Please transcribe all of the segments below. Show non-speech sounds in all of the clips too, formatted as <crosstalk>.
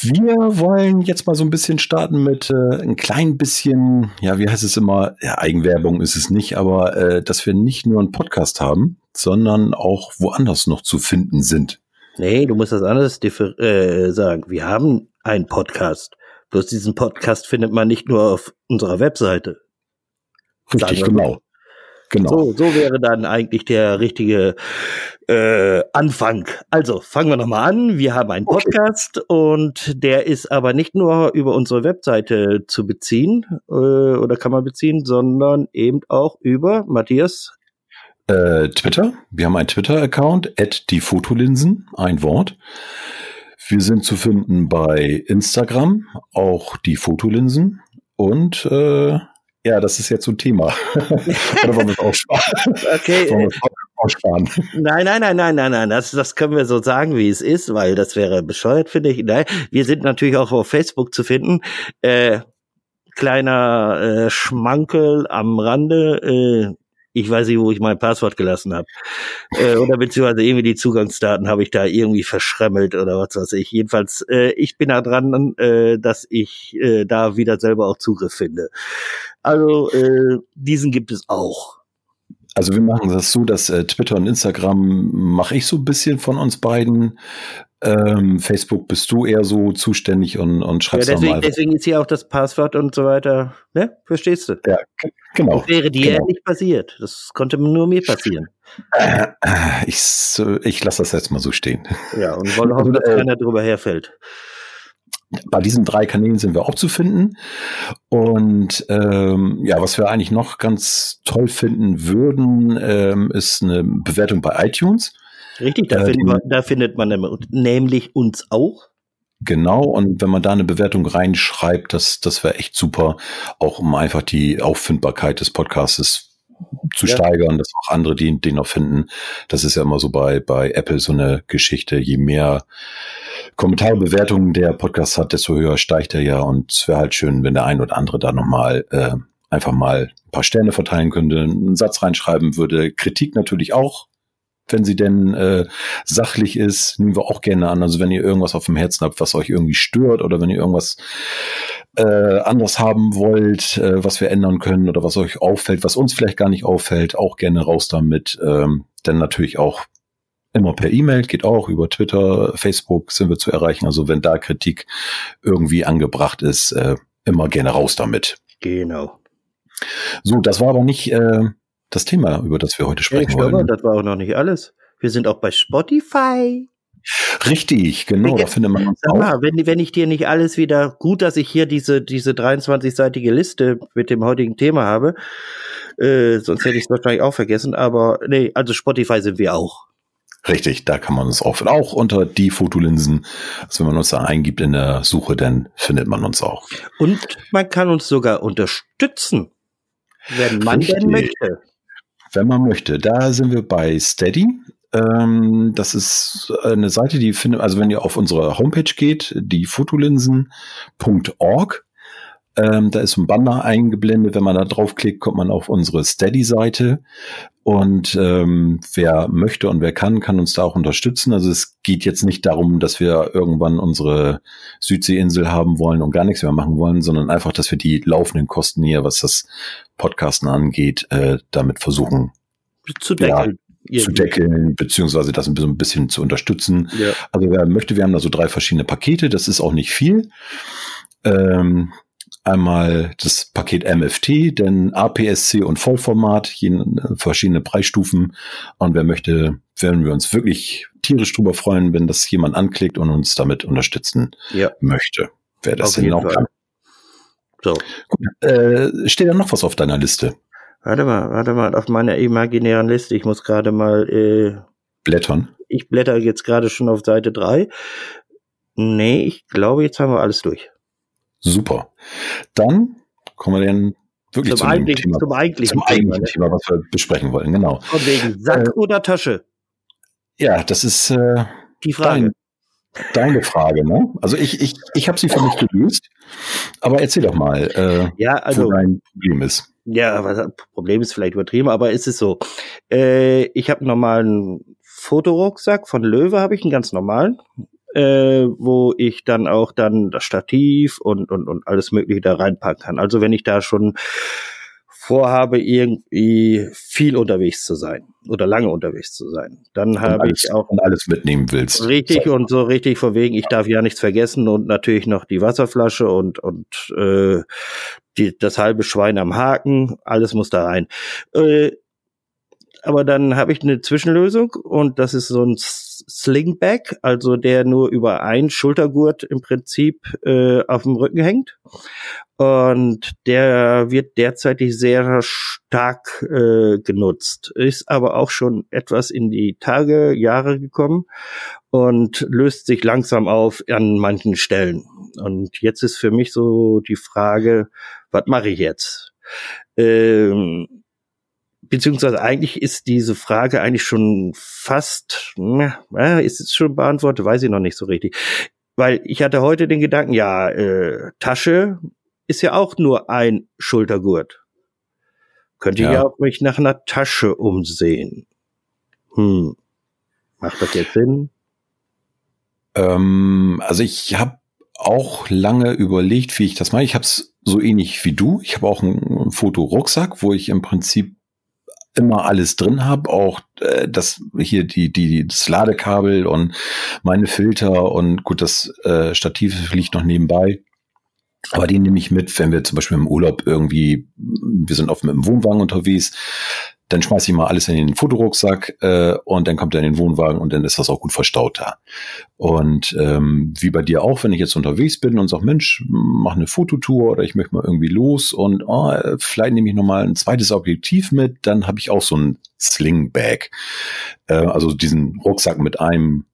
Wir wollen jetzt mal so ein bisschen starten mit äh, ein klein bisschen, ja, wie heißt es immer? Ja, Eigenwerbung ist es nicht, aber äh, dass wir nicht nur einen Podcast haben, sondern auch woanders noch zu finden sind. Nee, du musst das anders äh, sagen. Wir haben einen Podcast. Bloß diesen Podcast findet man nicht nur auf unserer Webseite. Richtig, genau. Genau. So, so wäre dann eigentlich der richtige äh, Anfang. Also fangen wir nochmal an. Wir haben einen Podcast okay. und der ist aber nicht nur über unsere Webseite zu beziehen äh, oder kann man beziehen, sondern eben auch über Matthias. Äh, Twitter. Wir haben einen Twitter-Account, at die Fotolinsen, ein Wort. Wir sind zu finden bei Instagram, auch die Fotolinsen und äh, ja, das ist jetzt so ein Thema. <laughs> Oder wollen wir es aussparen? Okay. Wollen wir aussparen? Nein, nein, nein, nein, nein, nein. Das, das können wir so sagen, wie es ist, weil das wäre bescheuert, finde ich. Nein, wir sind natürlich auch auf Facebook zu finden. Äh, kleiner äh, Schmankel am Rande. Äh, ich weiß nicht, wo ich mein Passwort gelassen habe. Äh, oder beziehungsweise irgendwie die Zugangsdaten habe ich da irgendwie verschremmelt oder was weiß ich. Jedenfalls, äh, ich bin da dran, äh, dass ich äh, da wieder selber auch Zugriff finde. Also äh, diesen gibt es auch. Also wir machen das so, dass äh, Twitter und Instagram mache ich so ein bisschen von uns beiden. Ähm, Facebook bist du eher so zuständig und, und schreibst ja, deswegen, mal. Deswegen ist hier auch das Passwort und so weiter. Ne? Verstehst du? Ja, genau. Das wäre dir genau. nicht passiert. Das konnte nur mir passieren. Äh, ich ich lasse das jetzt mal so stehen. Ja, und wollen hoffen, dass keiner drüber herfällt. Bei diesen drei Kanälen sind wir auch zu finden. Und ähm, ja, was wir eigentlich noch ganz toll finden würden, ähm, ist eine Bewertung bei iTunes. Richtig, da, äh, findet, man, da findet man nämlich uns auch. Genau, und wenn man da eine Bewertung reinschreibt, das, das wäre echt super, auch um einfach die Auffindbarkeit des Podcasts zu ja. steigern, dass auch andere den, den noch finden. Das ist ja immer so bei, bei Apple so eine Geschichte. Je mehr Kommentarbewertungen der Podcast hat, desto höher steigt er ja. Und es wäre halt schön, wenn der ein oder andere da nochmal äh, einfach mal ein paar Sterne verteilen könnte, einen Satz reinschreiben würde. Kritik natürlich auch wenn sie denn äh, sachlich ist, nehmen wir auch gerne an. Also wenn ihr irgendwas auf dem Herzen habt, was euch irgendwie stört oder wenn ihr irgendwas äh, anders haben wollt, äh, was wir ändern können oder was euch auffällt, was uns vielleicht gar nicht auffällt, auch gerne raus damit. Ähm, denn natürlich auch immer per E-Mail, geht auch über Twitter, Facebook sind wir zu erreichen. Also wenn da Kritik irgendwie angebracht ist, äh, immer gerne raus damit. Genau. So, das war aber nicht äh, das Thema, über das wir heute sprechen ja, wollen. Das war auch noch nicht alles. Wir sind auch bei Spotify. Richtig, genau, da findet man uns auch. Mal, wenn, wenn ich dir nicht alles wieder, gut, dass ich hier diese, diese 23-seitige Liste mit dem heutigen Thema habe, äh, sonst hätte ich es wahrscheinlich auch vergessen, aber nee, also Spotify sind wir auch. Richtig, da kann man uns auch, auch unter die Fotolinsen, also wenn man uns da eingibt in der Suche, dann findet man uns auch. Und man kann uns sogar unterstützen, wenn man Richtig. denn möchte. Wenn man möchte. Da sind wir bei Steady. Ähm, das ist eine Seite, die findet, also wenn ihr auf unsere Homepage geht, die fotolinsen.org, ähm, da ist ein Banner eingeblendet. Wenn man da draufklickt, kommt man auf unsere Steady-Seite. Und ähm, wer möchte und wer kann, kann uns da auch unterstützen. Also es geht jetzt nicht darum, dass wir irgendwann unsere Südseeinsel haben wollen und gar nichts mehr machen wollen, sondern einfach, dass wir die laufenden Kosten hier, was das Podcasten angeht, äh, damit versuchen zu deckeln. Ja, zu deckeln, beziehungsweise das ein bisschen, zu unterstützen. Ja. Also wer möchte, wir haben da so drei verschiedene Pakete, das ist auch nicht viel. Ähm, einmal das Paket MFT, denn APS-C und Vollformat, verschiedene Preisstufen. Und wer möchte, werden wir uns wirklich tierisch drüber freuen, wenn das jemand anklickt und uns damit unterstützen ja. möchte. Wer das denn auch kann. So. Gut, äh, steht da noch was auf deiner Liste? Warte mal, warte mal, auf meiner imaginären Liste. Ich muss gerade mal äh, blättern. Ich blätter jetzt gerade schon auf Seite 3. Nee, ich glaube, jetzt haben wir alles durch. Super. Dann kommen wir dann wirklich zum, zum Thema. Zum eigentlichen, zum eigentlichen Thema, ne? Thema, was wir besprechen wollen, genau. Von wegen Sack äh, oder Tasche? Ja, das ist äh, die Frage. Dein, deine Frage, ne? Also ich, ich, ich habe sie für mich gelöst, aber erzähl doch mal, äh, ja, also, wo dein Problem ist. Ja, was, Problem ist vielleicht übertrieben, aber ist es so. Äh, ich habe einen normalen Fotorucksack von Löwe, habe ich einen ganz normalen, äh, wo ich dann auch dann das Stativ und, und, und alles Mögliche da reinpacken kann. Also wenn ich da schon vorhabe, irgendwie viel unterwegs zu sein oder lange unterwegs zu sein. Dann habe ich auch und alles mitnehmen willst. Richtig so. und so richtig vor wegen, ich darf ja nichts vergessen und natürlich noch die Wasserflasche und und äh, die, das halbe Schwein am Haken, alles muss da rein. Äh, aber dann habe ich eine Zwischenlösung und das ist so ein Slingback, also der nur über ein Schultergurt im Prinzip äh, auf dem Rücken hängt. Und der wird derzeitig sehr stark äh, genutzt, ist aber auch schon etwas in die Tage, Jahre gekommen und löst sich langsam auf an manchen Stellen. Und jetzt ist für mich so die Frage, was mache ich jetzt? Ähm, beziehungsweise eigentlich ist diese Frage eigentlich schon fast, na, ist es schon beantwortet, weiß ich noch nicht so richtig. Weil ich hatte heute den Gedanken, ja, äh, Tasche ist ja auch nur ein Schultergurt. Könnte ja. ich auch mich nach einer Tasche umsehen. Hm. Macht das jetzt Sinn? Ähm, also ich habe auch lange überlegt, wie ich das mache. Ich habe es so ähnlich wie du. Ich habe auch einen Fotorucksack, wo ich im Prinzip immer alles drin habe, auch äh, das hier die die das Ladekabel und meine Filter und gut das äh, Stativ liegt noch nebenbei. Aber die nehme ich mit, wenn wir zum Beispiel im Urlaub irgendwie, wir sind oft mit dem Wohnwagen unterwegs, dann schmeiße ich mal alles in den Fotorucksack äh, und dann kommt er in den Wohnwagen und dann ist das auch gut verstaut da. Und ähm, wie bei dir auch, wenn ich jetzt unterwegs bin und sage, Mensch, mach eine Fototour oder ich möchte mal irgendwie los und oh, vielleicht nehme ich nochmal ein zweites Objektiv mit, dann habe ich auch so ein Slingbag. Äh, also diesen Rucksack mit einem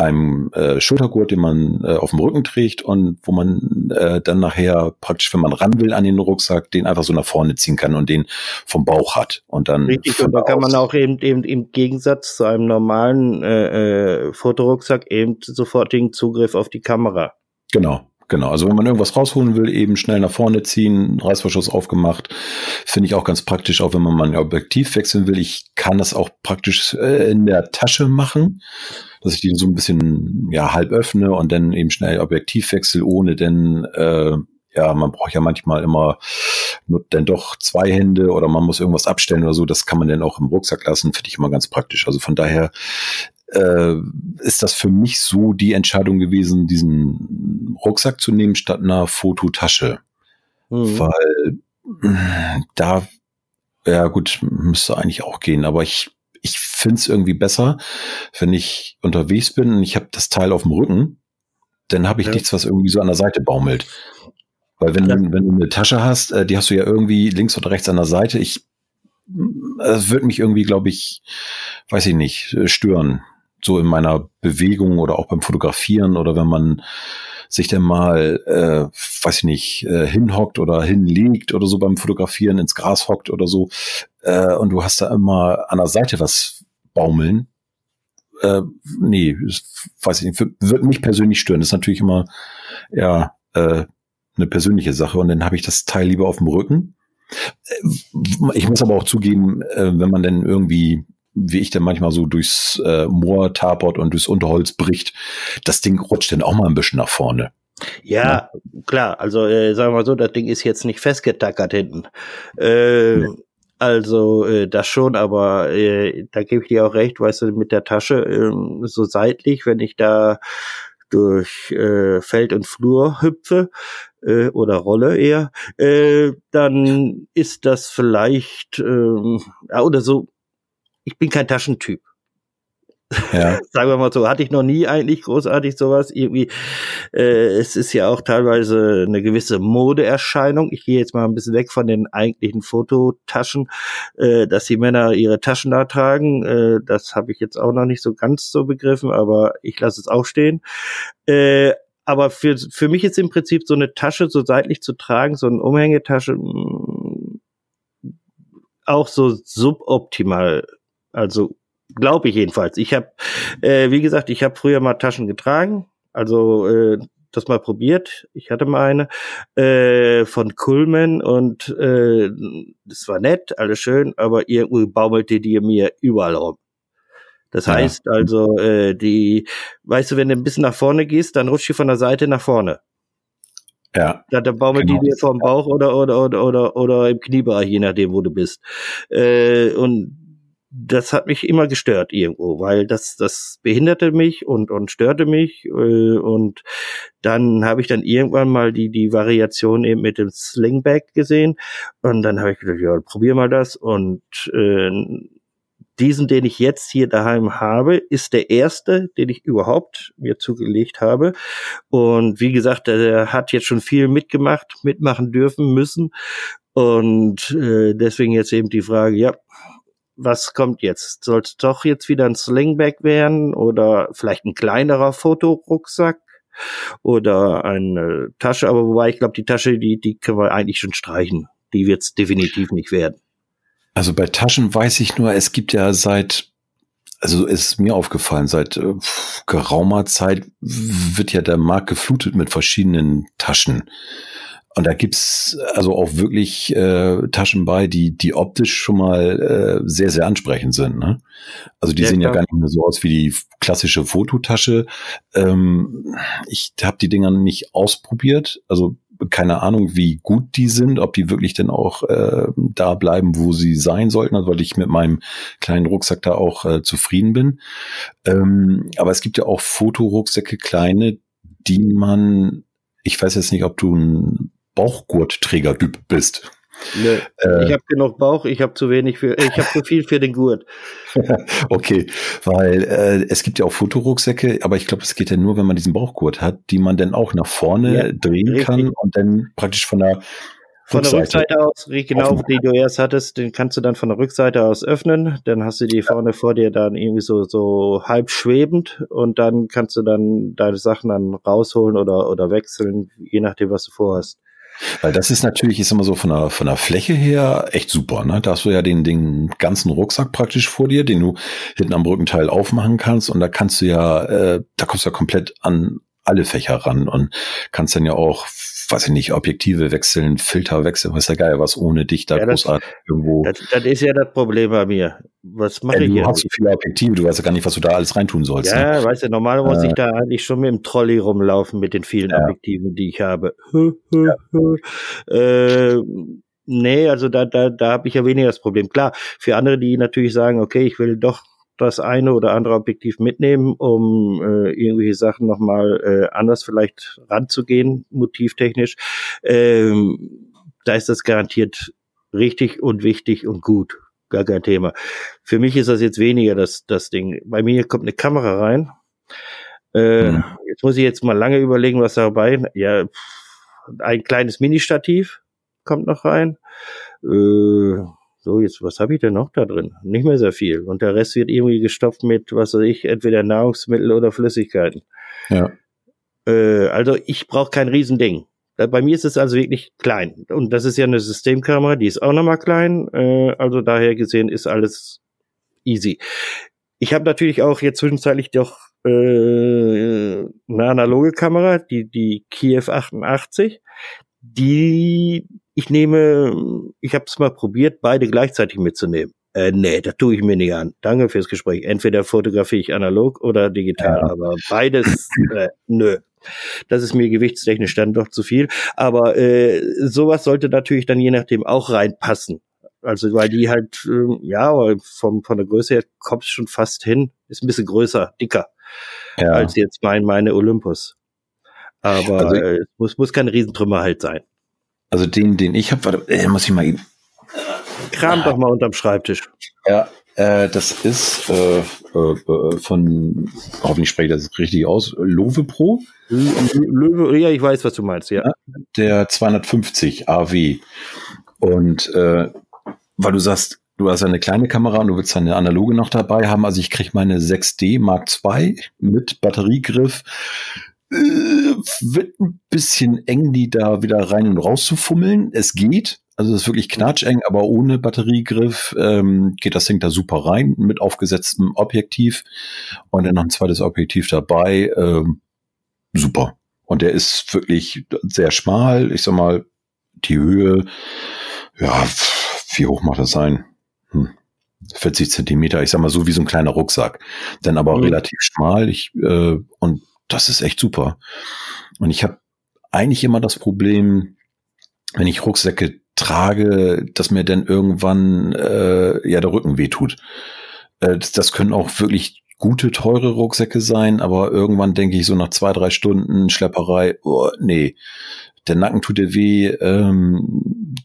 einem äh, Schultergurt, den man äh, auf dem Rücken trägt und wo man äh, dann nachher praktisch, wenn man ran will an den Rucksack, den einfach so nach vorne ziehen kann und den vom Bauch hat. Und dann Richtig, und da kann man auch eben, eben im Gegensatz zu einem normalen äh, äh, Fotorucksack eben sofortigen Zugriff auf die Kamera. Genau, Genau, also wenn man irgendwas rausholen will, eben schnell nach vorne ziehen, Reißverschluss aufgemacht, finde ich auch ganz praktisch, auch wenn man mal ein Objektiv wechseln will. Ich kann das auch praktisch äh, in der Tasche machen, dass ich die so ein bisschen ja halb öffne und dann eben schnell Objektiv wechsel, ohne denn äh, ja, man braucht ja manchmal immer nur dann doch zwei Hände oder man muss irgendwas abstellen oder so. Das kann man dann auch im Rucksack lassen, finde ich immer ganz praktisch. Also von daher äh, ist das für mich so die Entscheidung gewesen, diesen Rucksack zu nehmen statt einer Fototasche. Mhm. Weil äh, da, ja gut, müsste eigentlich auch gehen, aber ich, ich finde es irgendwie besser, wenn ich unterwegs bin und ich habe das Teil auf dem Rücken, dann habe ich ja. nichts, was irgendwie so an der Seite baumelt. Weil wenn, ja. wenn du eine Tasche hast, äh, die hast du ja irgendwie links oder rechts an der Seite. Ich, das wird mich irgendwie, glaube ich, weiß ich nicht, stören so in meiner Bewegung oder auch beim Fotografieren oder wenn man sich dann mal, äh, weiß ich nicht, äh, hinhockt oder hinlegt oder so beim Fotografieren ins Gras hockt oder so äh, und du hast da immer an der Seite was baumeln. Äh, nee, weiß ich nicht, wird mich persönlich stören. Das ist natürlich immer ja äh, eine persönliche Sache und dann habe ich das Teil lieber auf dem Rücken. Äh, ich muss aber auch zugeben, äh, wenn man dann irgendwie wie ich dann manchmal so durchs äh, Moor tapert und durchs Unterholz bricht, das Ding rutscht dann auch mal ein bisschen nach vorne. Ja, ja. klar. Also äh, sagen wir mal so, das Ding ist jetzt nicht festgetackert hinten. Äh, ja. Also äh, das schon, aber äh, da gebe ich dir auch recht, weißt du, mit der Tasche äh, so seitlich, wenn ich da durch äh, Feld und Flur hüpfe äh, oder rolle eher, äh, dann ist das vielleicht äh, oder so ich bin kein Taschentyp. Ja. <laughs> Sagen wir mal so, hatte ich noch nie eigentlich großartig sowas. Irgendwie, äh, es ist ja auch teilweise eine gewisse Modeerscheinung. Ich gehe jetzt mal ein bisschen weg von den eigentlichen Fototaschen, äh, dass die Männer ihre Taschen da tragen. Äh, das habe ich jetzt auch noch nicht so ganz so begriffen, aber ich lasse es auch stehen. Äh, aber für, für mich ist im Prinzip so eine Tasche so seitlich zu tragen, so eine Umhängetasche, mm, auch so suboptimal. Also glaube ich jedenfalls. Ich habe, äh, wie gesagt, ich habe früher mal Taschen getragen, also äh, das mal probiert. Ich hatte mal eine äh, von Kuhlmann und äh, das war nett, alles schön, aber irgendwie baumelte die mir überall rum. Das ja. heißt also, äh, die, weißt du, wenn du ein bisschen nach vorne gehst, dann rutscht die von der Seite nach vorne. Ja. Da, dann baumelt genau. die dir vom Bauch oder, oder, oder, oder, oder im Kniebereich, je nachdem, wo du bist. Äh, und das hat mich immer gestört irgendwo, weil das das behinderte mich und und störte mich äh, und dann habe ich dann irgendwann mal die die Variation eben mit dem Slingback gesehen und dann habe ich gedacht, ja, probier mal das und äh, diesen, den ich jetzt hier daheim habe, ist der erste, den ich überhaupt mir zugelegt habe. Und wie gesagt, der hat jetzt schon viel mitgemacht, mitmachen dürfen müssen. Und äh, deswegen jetzt eben die Frage, ja, was kommt jetzt? Soll es doch jetzt wieder ein Slingback werden oder vielleicht ein kleinerer Fotorucksack? Oder eine Tasche, aber wobei ich glaube, die Tasche, die, die können wir eigentlich schon streichen. Die wird es definitiv nicht werden. Also bei Taschen weiß ich nur, es gibt ja seit, also ist mir aufgefallen, seit äh, geraumer Zeit wird ja der Markt geflutet mit verschiedenen Taschen. Und da gibt's also auch wirklich äh, Taschen bei, die, die optisch schon mal äh, sehr, sehr ansprechend sind. Ne? Also die ja, sehen klar. ja gar nicht mehr so aus wie die klassische Fototasche. Ähm, ich habe die Dinger nicht ausprobiert. Also keine Ahnung, wie gut die sind, ob die wirklich denn auch äh, da bleiben, wo sie sein sollten, also weil ich mit meinem kleinen Rucksack da auch äh, zufrieden bin. Ähm, aber es gibt ja auch Fotorucksäcke, kleine, die man, ich weiß jetzt nicht, ob du ein Bauchgurtträger-Typ bist. Nö, äh, ich habe genug Bauch, ich habe zu wenig für, ich habe zu viel für den Gurt. <laughs> okay, weil äh, es gibt ja auch Fotorucksäcke, aber ich glaube, es geht ja nur, wenn man diesen Bauchgurt hat, die man dann auch nach vorne ja, drehen richtig. kann und dann praktisch von der von der Rückseite aus, genau, die du erst hattest, den kannst du dann von der Rückseite aus öffnen. Dann hast du die vorne vor dir dann irgendwie so, so halb schwebend und dann kannst du dann deine Sachen dann rausholen oder, oder wechseln, je nachdem, was du vorhast. Weil das ist natürlich, ist immer so von der, von der Fläche her echt super. Ne? Da hast du ja den, den ganzen Rucksack praktisch vor dir, den du hinten am Rückenteil aufmachen kannst. Und da kannst du ja, äh, da kommst du ja komplett an alle Fächer ran und kannst dann ja auch weiß ich nicht, Objektive wechseln, Filter wechseln, weiß der Geil, was ohne dich da ja, großartig das, irgendwo. Das, das, ist ja das Problem bei mir. Was mache ja, ich Du hast so viele Objektive, du weißt ja gar nicht, was du da alles reintun sollst. Ja, ne? weißt du, normal muss äh, ich da eigentlich schon mit dem Trolley rumlaufen mit den vielen ja. Objektiven, die ich habe. <laughs> ja. äh, nee, also da, da, da habe ich ja weniger das Problem. Klar, für andere, die natürlich sagen, okay, ich will doch das eine oder andere Objektiv mitnehmen, um äh, irgendwelche Sachen nochmal äh, anders vielleicht ranzugehen, motivtechnisch. Ähm, da ist das garantiert richtig und wichtig und gut. Gar kein Thema. Für mich ist das jetzt weniger das, das Ding. Bei mir kommt eine Kamera rein. Äh, mhm. Jetzt muss ich jetzt mal lange überlegen, was dabei. Ja, ein kleines Mini-Stativ kommt noch rein. Äh, so, jetzt, was habe ich denn noch da drin? Nicht mehr sehr viel. Und der Rest wird irgendwie gestopft mit, was weiß ich, entweder Nahrungsmittel oder Flüssigkeiten. Ja. Äh, also ich brauche kein Riesending. Bei mir ist es also wirklich klein. Und das ist ja eine Systemkamera, die ist auch nochmal klein. Äh, also daher gesehen ist alles easy. Ich habe natürlich auch jetzt zwischenzeitlich doch äh, eine analoge Kamera, die, die Kiev 88. Die ich nehme, ich habe es mal probiert, beide gleichzeitig mitzunehmen. Äh, nee, das tue ich mir nicht an. Danke fürs Gespräch. Entweder fotografiere ich analog oder digital, ja. aber beides, <laughs> äh, nö. Das ist mir gewichtstechnisch dann doch zu viel. Aber äh, sowas sollte natürlich dann je nachdem auch reinpassen. Also weil die halt, äh, ja, vom, von der Größe her kommt schon fast hin. Ist ein bisschen größer, dicker ja. als jetzt mein, meine Olympus. Aber also, äh, es muss, muss kein Riesentrümmer halt sein. Also den, den ich habe, warte, äh, muss ich mal. Kram doch mal unterm Schreibtisch. Ja, äh, das ist äh, äh, von, hoffentlich spreche ich das richtig aus, Love Pro. Löwe, ja, ich weiß, was du meinst, ja. Der 250 AW. Und äh, weil du sagst, du hast eine kleine Kamera und du willst eine analoge noch dabei haben. Also ich kriege meine 6D Mark II mit Batteriegriff Äh, wird ein bisschen eng, die da wieder rein und raus zu fummeln. Es geht. Also es ist wirklich knatscheng, aber ohne Batteriegriff ähm, geht das Ding da super rein mit aufgesetztem Objektiv und dann noch ein zweites Objektiv dabei. Ähm, super. Und der ist wirklich sehr schmal. Ich sag mal, die Höhe, ja, wie hoch macht das sein? Hm. 40 Zentimeter, ich sag mal so wie so ein kleiner Rucksack. Dann aber mhm. relativ schmal. Ich, äh, und das ist echt super. Und ich habe eigentlich immer das Problem, wenn ich Rucksäcke trage, dass mir dann irgendwann äh, ja der Rücken wehtut. Äh, das, das können auch wirklich gute, teure Rucksäcke sein, aber irgendwann denke ich so nach zwei, drei Stunden Schlepperei, oh, nee, der Nacken tut dir weh, ähm,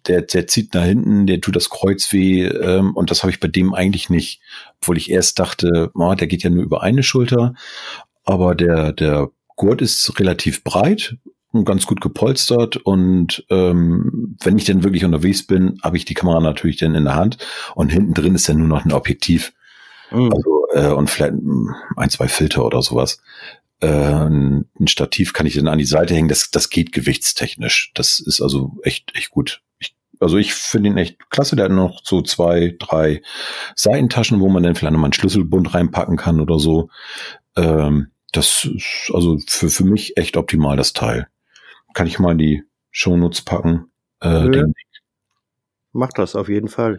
der, der zieht nach hinten, der tut das Kreuz weh ähm, und das habe ich bei dem eigentlich nicht, obwohl ich erst dachte, oh, der geht ja nur über eine Schulter, aber der, der Gurt ist relativ breit und ganz gut gepolstert und ähm, wenn ich denn wirklich unterwegs bin, habe ich die Kamera natürlich dann in der Hand und hinten drin ist dann nur noch ein Objektiv. Mhm. Also, äh, und vielleicht ein, zwei Filter oder sowas. Äh, ein Stativ kann ich dann an die Seite hängen. Das, das geht gewichtstechnisch. Das ist also echt, echt gut. Ich, also ich finde ihn echt klasse. Der hat noch so zwei, drei Seitentaschen, wo man dann vielleicht nochmal einen Schlüsselbund reinpacken kann oder so. Ähm, das ist also für, für mich echt optimal, das Teil. Kann ich mal in die Shownotes packen. Äh, den Mach das auf jeden Fall.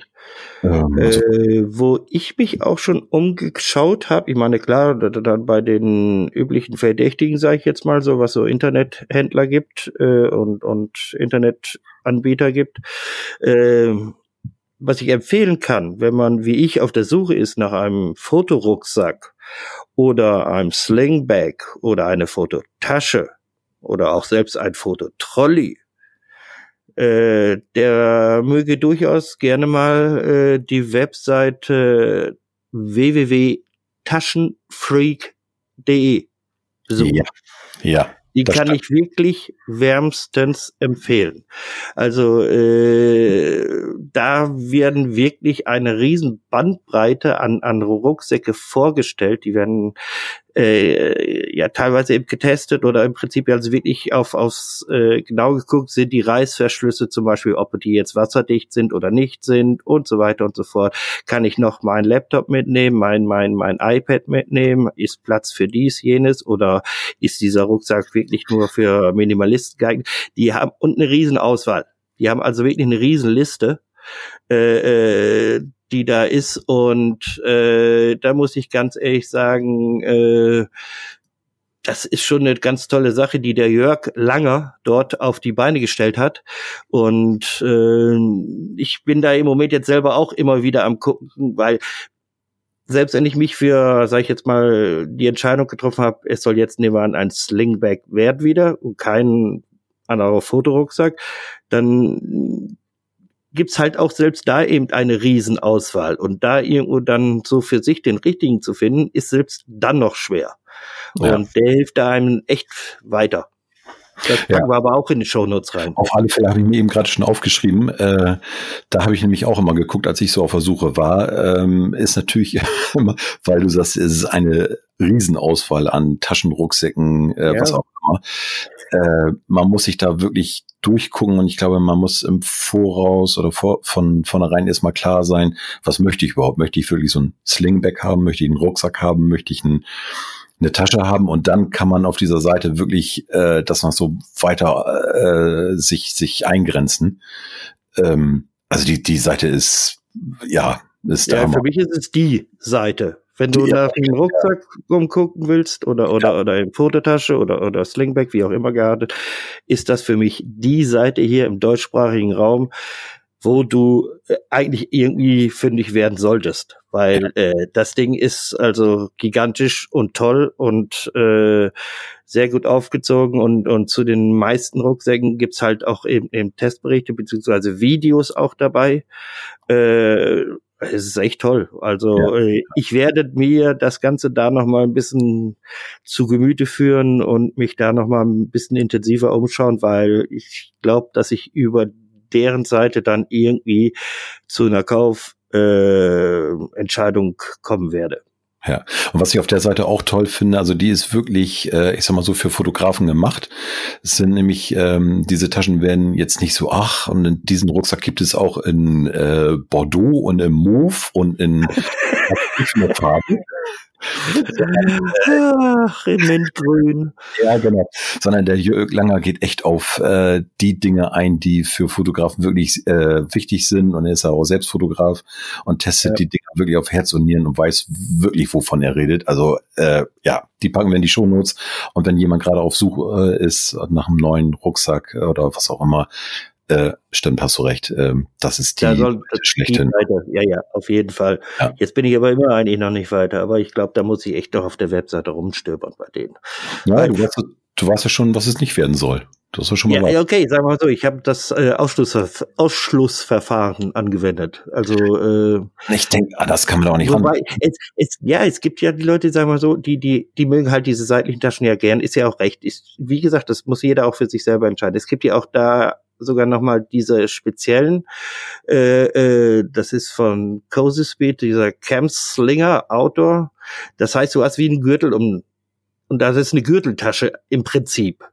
Ähm, also äh, wo ich mich auch schon umgeschaut habe, ich meine, klar, dann bei den üblichen Verdächtigen, sage ich jetzt mal so, was so Internethändler gibt äh, und, und Internetanbieter gibt. Äh, was ich empfehlen kann, wenn man wie ich auf der Suche ist nach einem Fotorucksack oder einem Slingbag oder eine Fototasche oder auch selbst ein Fototrolley äh, der möge durchaus gerne mal äh, die Webseite www.taschenfreak.de besuchen. Ja, ja. Die kann ich wirklich wärmstens empfehlen. Also äh, da werden wirklich eine riesen Bandbreite an, an Rucksäcke vorgestellt. Die werden äh, ja teilweise eben getestet oder im Prinzip also wirklich auf aufs äh, genau geguckt sind die Reißverschlüsse zum Beispiel, ob die jetzt wasserdicht sind oder nicht sind und so weiter und so fort. Kann ich noch meinen Laptop mitnehmen, mein mein mein iPad mitnehmen? Ist Platz für dies jenes oder ist dieser Rucksack wirklich nur für Minimalisten geeignet? Die haben und eine Riesenauswahl. Die haben also wirklich eine Riesenliste. Äh, äh, die da ist. Und äh, da muss ich ganz ehrlich sagen, äh, das ist schon eine ganz tolle Sache, die der Jörg Langer dort auf die Beine gestellt hat. Und äh, ich bin da im Moment jetzt selber auch immer wieder am gucken, weil selbst wenn ich mich für, sage ich jetzt mal, die Entscheidung getroffen habe, es soll jetzt nehmen wir an ein Slingback wert wieder und kein anderer Fotorucksack, dann gibt's halt auch selbst da eben eine Riesenauswahl. Und da irgendwo dann so für sich den richtigen zu finden, ist selbst dann noch schwer. Ja. Und der hilft da einem echt weiter. Das packen ja. wir aber auch in die Shownotes rein. Auf alle Fälle habe ich mir eben gerade schon aufgeschrieben. Äh, da habe ich nämlich auch immer geguckt, als ich so auf der Suche war. Ähm, ist natürlich <laughs> immer, weil du sagst, es ist eine Riesenauswahl an Taschenrucksäcken, äh, ja. was auch immer. Äh, man muss sich da wirklich durchgucken und ich glaube, man muss im Voraus oder vor, von vornherein erstmal klar sein, was möchte ich überhaupt? Möchte ich wirklich so ein Slingback haben? Möchte ich einen Rucksack haben? Möchte ich einen eine Tasche haben und dann kann man auf dieser Seite wirklich äh, das noch so weiter äh, sich sich eingrenzen. Ähm, also die die Seite ist ja ist ja für mich ist es die Seite. Wenn du ja, nach dem Rucksack ja. umgucken willst oder oder ja. oder in Fototasche oder oder Slingback wie auch immer geartet, ist das für mich die Seite hier im deutschsprachigen Raum, wo du äh, eigentlich irgendwie fündig werden solltest, weil äh, das Ding ist also gigantisch und toll und äh, sehr gut aufgezogen und und zu den meisten Rucksäcken gibt's halt auch eben, eben Testberichte beziehungsweise Videos auch dabei. Äh, es ist echt toll. Also ja. Äh, ich werde mir das Ganze da noch mal ein bisschen zu Gemüte führen und mich da noch mal ein bisschen intensiver umschauen, weil ich glaube, dass ich über deren Seite dann irgendwie zu einer Kaufentscheidung äh, kommen werde. Ja, und was ich auf der Seite auch toll finde, also die ist wirklich, äh, ich sag mal so, für Fotografen gemacht. Es sind nämlich, ähm, diese Taschen werden jetzt nicht so, ach, und diesen Rucksack gibt es auch in äh, Bordeaux und in Mauve und in <laughs> Farben. Ach, in Mintgrün. Ja, genau. Sondern der Jörg Langer geht echt auf äh, die Dinge ein, die für Fotografen wirklich äh, wichtig sind. Und er ist auch selbst Fotograf und testet ja. die Dinge wirklich auf Herz und Nieren und weiß wirklich, wovon er redet. Also äh, ja, die packen wir in die Shownotes. Und wenn jemand gerade auf Suche äh, ist nach einem neuen Rucksack oder was auch immer, äh, stimmt, hast du recht. Ähm, das ist die da soll, das schlechthin. Ja, ja, auf jeden Fall. Ja. Jetzt bin ich aber immer eigentlich noch nicht weiter, aber ich glaube, da muss ich echt doch auf der Webseite rumstöbern bei denen. Ja, Weil, du, weißt, du weißt ja schon, was es nicht werden soll. Das ist schon mal ja, okay, sagen wir mal so, ich habe das äh, Ausschlussverf Ausschlussverfahren angewendet. Also äh, ich denke, ah, das kann man auch nicht wobei, es, es, Ja, es gibt ja die Leute, sagen wir so, die die die mögen halt diese seitlichen Taschen ja gern. Ist ja auch recht. Ist, wie gesagt, das muss jeder auch für sich selber entscheiden. Es gibt ja auch da sogar nochmal diese speziellen, äh, äh, das ist von Cozy Speed, dieser Camp Slinger Outdoor. Das heißt, du hast wie ein Gürtel um, und das ist eine Gürteltasche im Prinzip.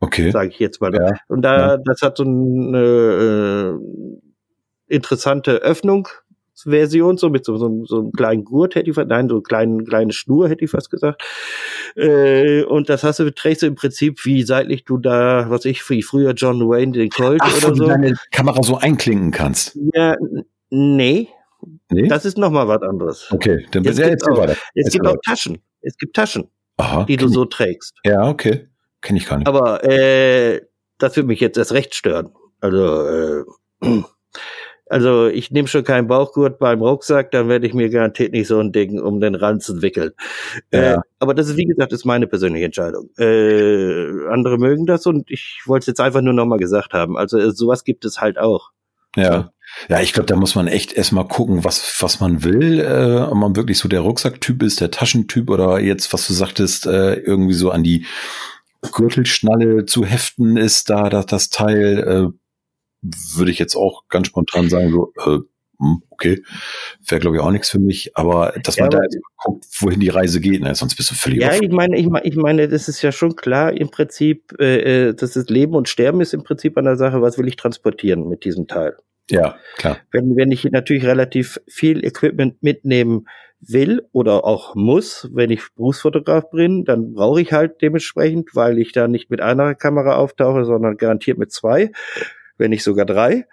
Okay. Sage ich jetzt mal. Ja. Und da, ja. das hat so eine äh, interessante Öffnung Version, so mit so, so, so einem kleinen Gurt hätte ich fast, nein, so eine kleine, kleine Schnur hätte ich fast gesagt. Äh, und das hast du, trägst du im Prinzip, wie seitlich du da, was ich, wie früher John Wayne den Colt Ach, oder so. deine Kamera so einklinken kannst. Ja, nee. Nee? Das ist nochmal was anderes. Okay, dann es gibt, auch, weiter. es gibt auch Taschen. Es gibt Taschen, Aha, die du so trägst. Ja, okay. Kenne ich gar nicht. Aber äh, das würde mich jetzt erst recht stören. Also äh, Also ich nehme schon keinen Bauchgurt beim Rucksack, dann werde ich mir garantiert nicht so ein Ding um den Ranzen wickeln. Ja. Äh, aber das ist, wie gesagt, ist meine persönliche Entscheidung. Äh, andere mögen das und ich wollte es jetzt einfach nur nochmal gesagt haben. Also äh, sowas gibt es halt auch. Ja. Ja, ich glaube, da muss man echt erstmal gucken, was, was man will. Äh, ob man wirklich so der Rucksacktyp ist, der Taschentyp oder jetzt, was du sagtest, äh, irgendwie so an die Gürtelschnalle zu heften ist, da das, das Teil. Äh, würde ich jetzt auch ganz spontan sagen, so, äh, hm, okay, wäre glaube ich auch nichts für mich, aber dass ja, man da jetzt guckt, wohin die Reise geht, ne? sonst bist du völlig Ja, ich meine, ich meine, ich meine, das ist ja schon klar im Prinzip, äh, äh, das ist Leben und Sterben ist im Prinzip an der Sache, was will ich transportieren mit diesem Teil. Ja, klar. Wenn, wenn ich natürlich relativ viel Equipment mitnehmen will oder auch muss, wenn ich Berufsfotograf bin, dann brauche ich halt dementsprechend, weil ich da nicht mit einer Kamera auftauche, sondern garantiert mit zwei wenn nicht sogar drei,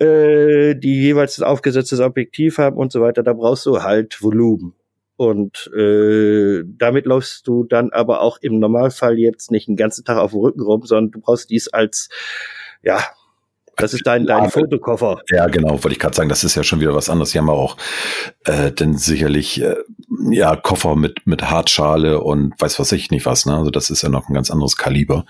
äh, die jeweils ein aufgesetztes Objektiv haben und so weiter. Da brauchst du halt Volumen. Und äh, damit läufst du dann aber auch im Normalfall jetzt nicht den ganzen Tag auf dem Rücken rum, sondern du brauchst dies als, ja, das ist dein, dein Fotokoffer. Ja, genau, wollte ich gerade sagen, das ist ja schon wieder was anderes. Die haben auch äh, denn sicherlich äh, ja Koffer mit mit Hartschale und weiß was ich nicht was. Ne? Also das ist ja noch ein ganz anderes Kaliber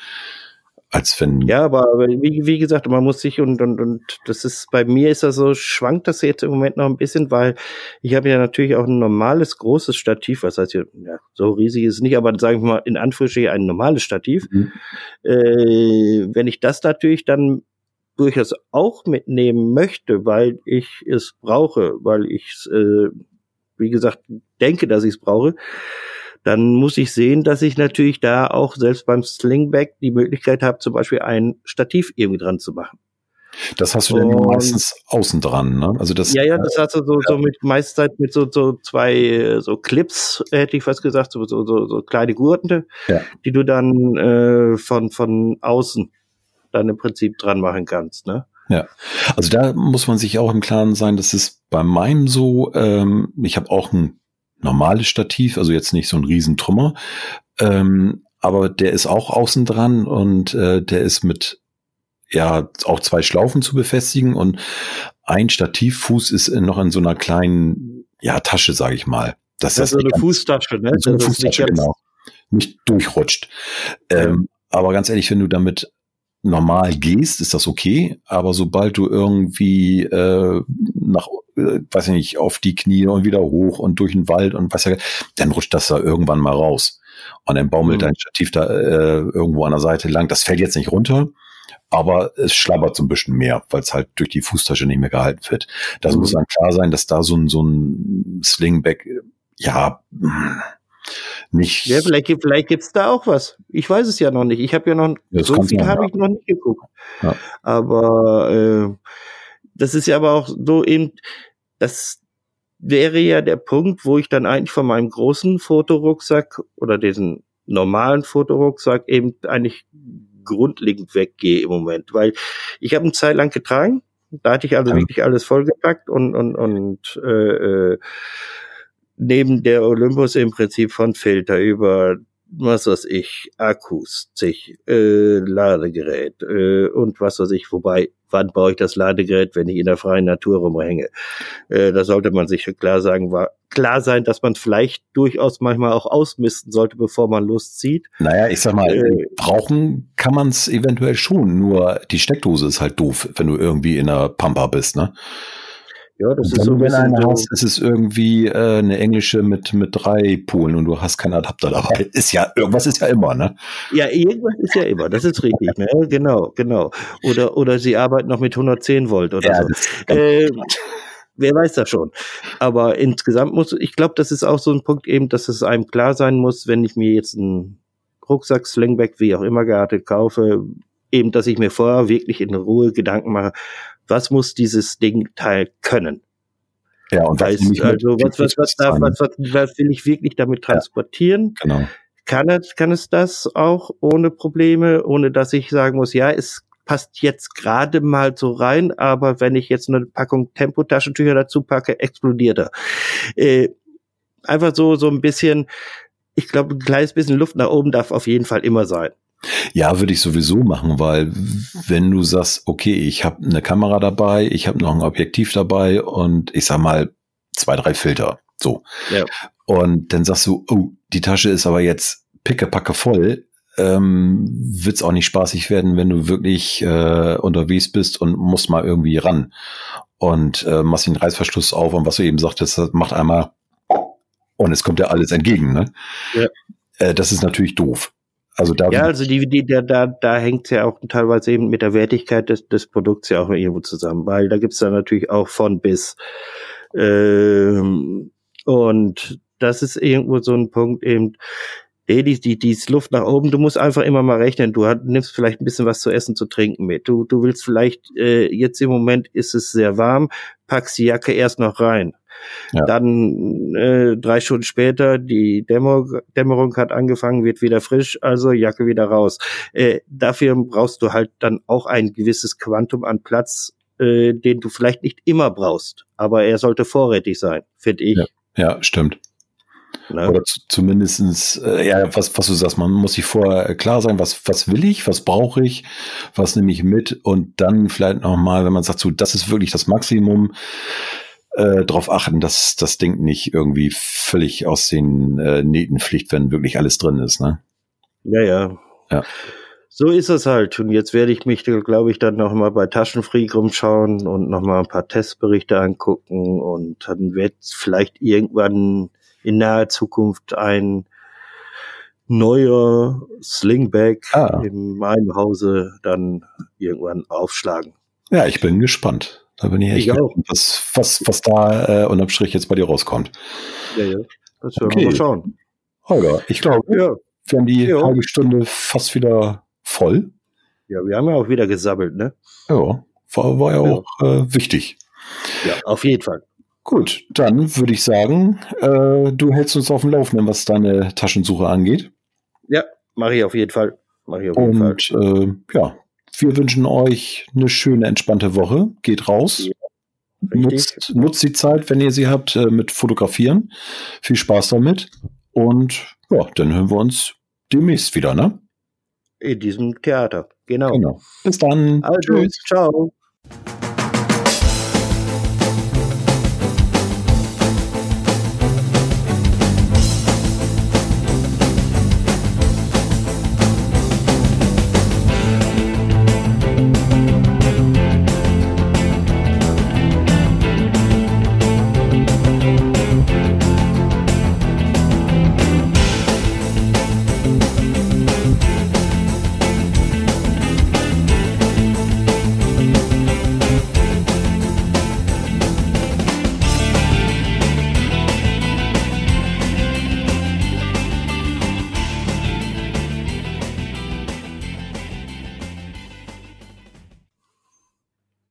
als wenn. Ja, aber, wie, wie gesagt, man muss sich und, und, und das ist, bei mir ist das so, schwankt das jetzt im Moment noch ein bisschen, weil ich habe ja natürlich auch ein normales großes Stativ, was heißt ja, ja so riesig ist es nicht, aber sagen wir mal in Anführungsstrichen ein normales Stativ. Mhm. Äh, wenn ich das natürlich dann durchaus auch mitnehmen möchte, weil ich es brauche, weil ich äh, wie gesagt, denke, dass ich es brauche, dann muss ich sehen, dass ich natürlich da auch selbst beim Slingback die Möglichkeit habe, zum Beispiel ein Stativ irgendwie dran zu machen. Das hast du dann meistens außen dran, ne? Also das. Ja, ja, das hast du so, so mit meistens mit so, so zwei so Clips, hätte ich fast gesagt, so, so, so, kleine Gurte, ja. die du dann äh, von, von außen dann im Prinzip dran machen kannst, ne? Ja, also da muss man sich auch im Klaren sein, das ist bei meinem so, ähm, ich habe auch ein normales Stativ, also jetzt nicht so ein Riesentrümmer. Ähm, aber der ist auch außen dran und äh, der ist mit ja auch zwei Schlaufen zu befestigen und ein Stativfuß ist noch in so einer kleinen ja Tasche, sage ich mal. Das, das ist so eine ganz, Fußtasche, ne? So eine Fußtasche, nicht genau. Nicht durchrutscht. Ähm, aber ganz ehrlich, wenn du damit normal gehst, ist das okay. Aber sobald du irgendwie äh, nach äh, weiß ich nicht, auf die Knie und wieder hoch und durch den Wald und was ja, dann rutscht das da irgendwann mal raus. Und dann baumelt mhm. dein Stativ da äh, irgendwo an der Seite lang. Das fällt jetzt nicht runter, aber es schlabbert so ein bisschen mehr, weil es halt durch die Fußtasche nicht mehr gehalten wird. Das mhm. muss dann klar sein, dass da so ein, so ein Slingback ja, nicht. Ja, vielleicht, vielleicht gibt es da auch was. Ich weiß es ja noch nicht. Ich habe ja noch, ja, so viel habe ich noch nicht geguckt. Ja. Aber äh, das ist ja aber auch so eben, das wäre ja der Punkt, wo ich dann eigentlich von meinem großen Fotorucksack oder diesen normalen Fotorucksack eben eigentlich grundlegend weggehe im Moment, weil ich habe eine Zeit lang getragen, da hatte ich also ja. wirklich alles vollgepackt und und und äh, äh, neben der Olympus im Prinzip von Filter über was weiß ich, Akkus, sich, äh, Ladegerät äh, und was weiß ich, wobei, wann baue ich das Ladegerät, wenn ich in der freien Natur rumhänge? Äh, da sollte man sich klar sagen, war klar sein, dass man vielleicht durchaus manchmal auch ausmisten sollte, bevor man loszieht. Naja, ich sag mal, äh, brauchen kann man es eventuell schon, nur die Steckdose ist halt doof, wenn du irgendwie in der Pampa bist, ne? Ja, das ist so wenn du eine hast, ist es irgendwie äh, eine englische mit, mit drei Polen und du hast keinen Adapter dabei. Ist ja, irgendwas ist ja immer, ne? Ja, irgendwas ist ja immer, das ist richtig, ne? Genau, genau. Oder, oder sie arbeiten noch mit 110 Volt oder ja, so. Äh, wer weiß das schon. Aber insgesamt muss, ich glaube, das ist auch so ein Punkt eben, dass es einem klar sein muss, wenn ich mir jetzt einen Rucksack, Slingback, wie auch immer geartet kaufe, eben, dass ich mir vorher wirklich in Ruhe Gedanken mache, was muss dieses Ding Teil können? Ja, und was, heißt, also, was, was, was, darf, was, was, was will ich wirklich damit transportieren? Ja, genau. Kann es, kann es das auch ohne Probleme, ohne dass ich sagen muss, ja, es passt jetzt gerade mal so rein, aber wenn ich jetzt eine Packung Tempotaschentücher dazu packe, explodiert er. Äh, einfach so, so ein bisschen, ich glaube, ein kleines bisschen Luft nach oben darf auf jeden Fall immer sein. Ja, würde ich sowieso machen, weil wenn du sagst, okay, ich habe eine Kamera dabei, ich habe noch ein Objektiv dabei und ich sag mal zwei, drei Filter, so. Ja. Und dann sagst du, oh, die Tasche ist aber jetzt pickepacke voll, ähm, wird es auch nicht spaßig werden, wenn du wirklich äh, unterwegs bist und musst mal irgendwie ran. Und äh, machst den Reißverschluss auf und was du eben sagtest, das macht einmal und es kommt ja alles entgegen. Ne? Ja. Äh, das ist natürlich doof. Also da ja, also die, die, da, da, da hängt ja auch teilweise eben mit der Wertigkeit des, des Produkts ja auch irgendwo zusammen, weil da gibt's dann natürlich auch von bis. Ähm, und das ist irgendwo so ein Punkt eben, die, die, die, die ist Luft nach oben, du musst einfach immer mal rechnen, du hat, nimmst vielleicht ein bisschen was zu essen, zu trinken mit. Du, du willst vielleicht, äh, jetzt im Moment ist es sehr warm, packst die Jacke erst noch rein. Ja. Dann äh, drei Stunden später, die Dämmerung, Dämmerung hat angefangen, wird wieder frisch, also Jacke wieder raus. Äh, dafür brauchst du halt dann auch ein gewisses Quantum an Platz, äh, den du vielleicht nicht immer brauchst, aber er sollte vorrätig sein, finde ich. Ja, ja stimmt. Ne? Oder zumindestens, äh, ja, was, was du sagst, man muss sich vorher klar sein, was, was will ich, was brauche ich, was nehme ich mit und dann vielleicht nochmal, wenn man sagt, so, das ist wirklich das Maximum, äh, darauf achten, dass das Ding nicht irgendwie völlig aus den äh, Nähten fliegt, wenn wirklich alles drin ist, ne? Ja, ja. Ja. So ist es halt. Und jetzt werde ich mich, glaube ich, dann noch mal bei Taschenfreak rumschauen und noch mal ein paar Testberichte angucken und dann wird vielleicht irgendwann in naher Zukunft ein neuer Slingback ah. in meinem Hause dann irgendwann aufschlagen. Ja, ich bin gespannt. Da bin ich echt ich gespannt, was, was, was da äh, unterm Strich jetzt bei dir rauskommt. Ja, ja. Das werden okay. wir mal schauen. Holger, ich glaube, ja. wir haben die ja. halbe Stunde fast wieder voll. Ja, wir haben ja auch wieder gesammelt, ne? Ja, war, war ja, ja. auch äh, wichtig. Ja, auf jeden Fall. Gut, dann würde ich sagen, äh, du hältst uns auf dem Laufenden, was deine Taschensuche angeht. Ja, mache ich auf jeden Fall. Mach ich auf jeden Und Fall. Äh, ja, wir wünschen euch eine schöne, entspannte Woche. Geht raus. Ja, nutzt, nutzt die Zeit, wenn ihr sie habt, äh, mit Fotografieren. Viel Spaß damit. Und ja, dann hören wir uns demnächst wieder, ne? In diesem Theater, genau. genau. Bis dann. Also, Tschüss. Ciao.